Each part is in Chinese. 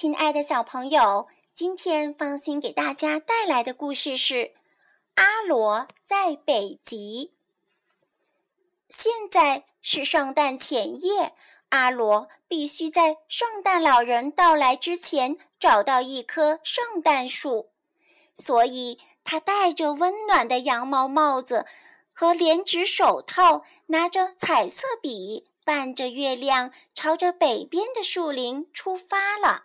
亲爱的小朋友，今天芳心给大家带来的故事是《阿罗在北极》。现在是圣诞前夜，阿罗必须在圣诞老人到来之前找到一棵圣诞树，所以他戴着温暖的羊毛帽子和连指手套，拿着彩色笔。伴着月亮，朝着北边的树林出发了。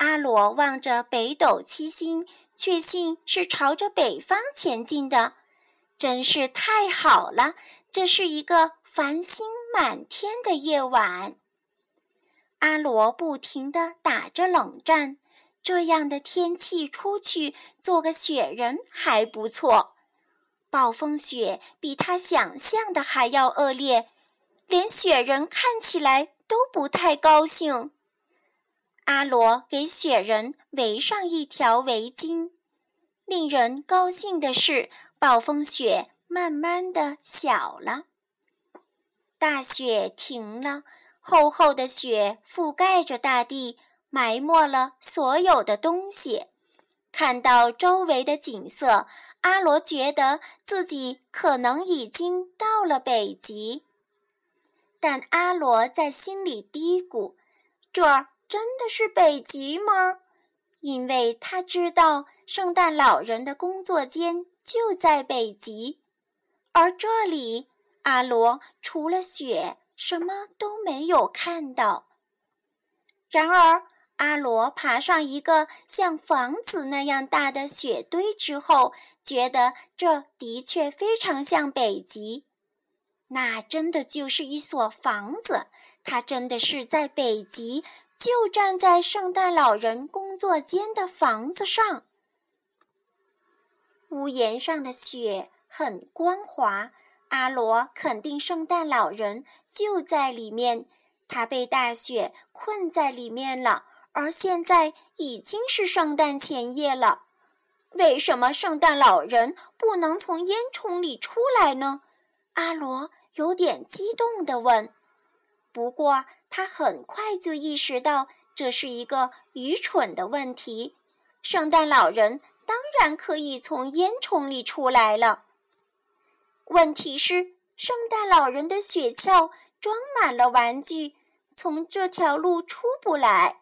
阿罗望着北斗七星，确信是朝着北方前进的，真是太好了！这是一个繁星满天的夜晚。阿罗不停地打着冷战，这样的天气出去做个雪人还不错。暴风雪比他想象的还要恶劣。连雪人看起来都不太高兴。阿罗给雪人围上一条围巾。令人高兴的是，暴风雪慢慢的小了。大雪停了，厚厚的雪覆盖着大地，埋没了所有的东西。看到周围的景色，阿罗觉得自己可能已经到了北极。但阿罗在心里嘀咕：“这儿真的是北极吗？”因为他知道圣诞老人的工作间就在北极，而这里阿罗除了雪什么都没有看到。然而，阿罗爬上一个像房子那样大的雪堆之后，觉得这的确非常像北极。那真的就是一所房子，它真的是在北极，就站在圣诞老人工作间的房子上。屋檐上的雪很光滑，阿罗肯定圣诞老人就在里面。他被大雪困在里面了，而现在已经是圣诞前夜了。为什么圣诞老人不能从烟囱里出来呢？阿罗。有点激动地问，不过他很快就意识到这是一个愚蠢的问题。圣诞老人当然可以从烟囱里出来了。问题是，圣诞老人的雪橇装满了玩具，从这条路出不来。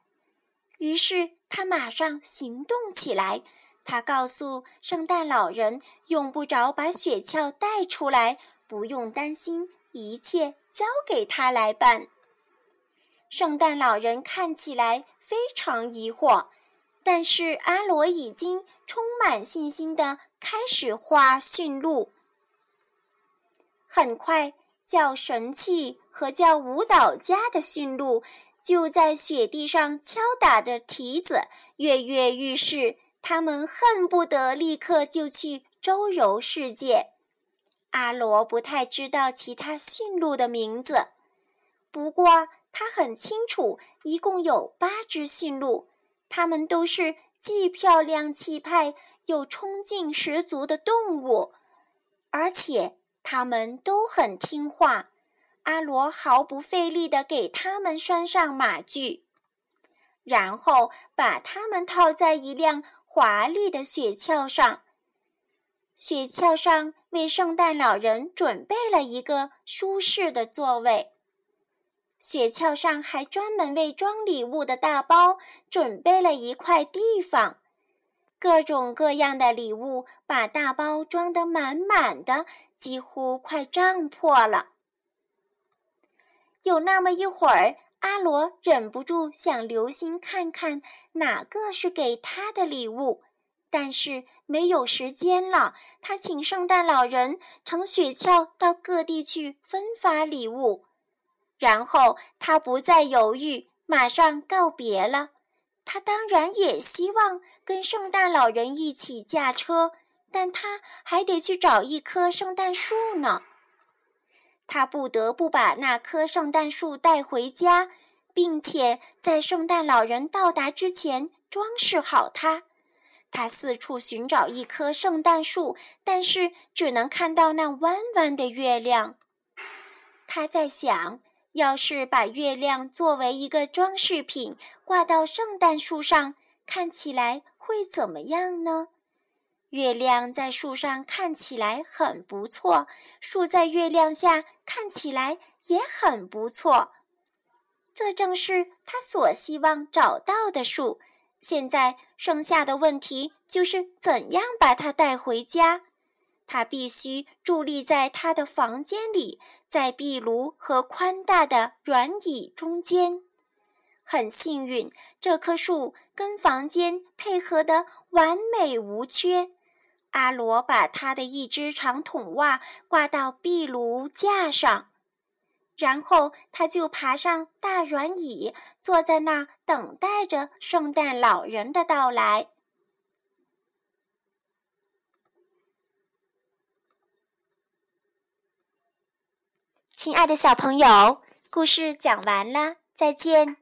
于是他马上行动起来。他告诉圣诞老人，用不着把雪橇带出来。不用担心，一切交给他来办。圣诞老人看起来非常疑惑，但是阿罗已经充满信心地开始画驯鹿。很快，叫神器和叫舞蹈家的驯鹿就在雪地上敲打着蹄子，跃跃欲试。他们恨不得立刻就去周游世界。阿罗不太知道其他驯鹿的名字，不过他很清楚，一共有八只驯鹿，它们都是既漂亮气派又冲劲十足的动物，而且它们都很听话。阿罗毫不费力地给它们拴上马具，然后把它们套在一辆华丽的雪橇上。雪橇上为圣诞老人准备了一个舒适的座位。雪橇上还专门为装礼物的大包准备了一块地方，各种各样的礼物把大包装得满满的，几乎快胀破了。有那么一会儿，阿罗忍不住想留心看看哪个是给他的礼物。但是没有时间了，他请圣诞老人乘雪橇到各地去分发礼物，然后他不再犹豫，马上告别了。他当然也希望跟圣诞老人一起驾车，但他还得去找一棵圣诞树呢。他不得不把那棵圣诞树带回家，并且在圣诞老人到达之前装饰好它。他四处寻找一棵圣诞树，但是只能看到那弯弯的月亮。他在想，要是把月亮作为一个装饰品挂到圣诞树上，看起来会怎么样呢？月亮在树上看起来很不错，树在月亮下看起来也很不错。这正是他所希望找到的树。现在剩下的问题就是怎样把它带回家。他必须伫立在他的房间里，在壁炉和宽大的软椅中间。很幸运，这棵树跟房间配合的完美无缺。阿罗把他的一只长筒袜挂到壁炉架上，然后他就爬上大软椅，坐在那儿等待着圣诞老人的到来。亲爱的小朋友，故事讲完了，再见。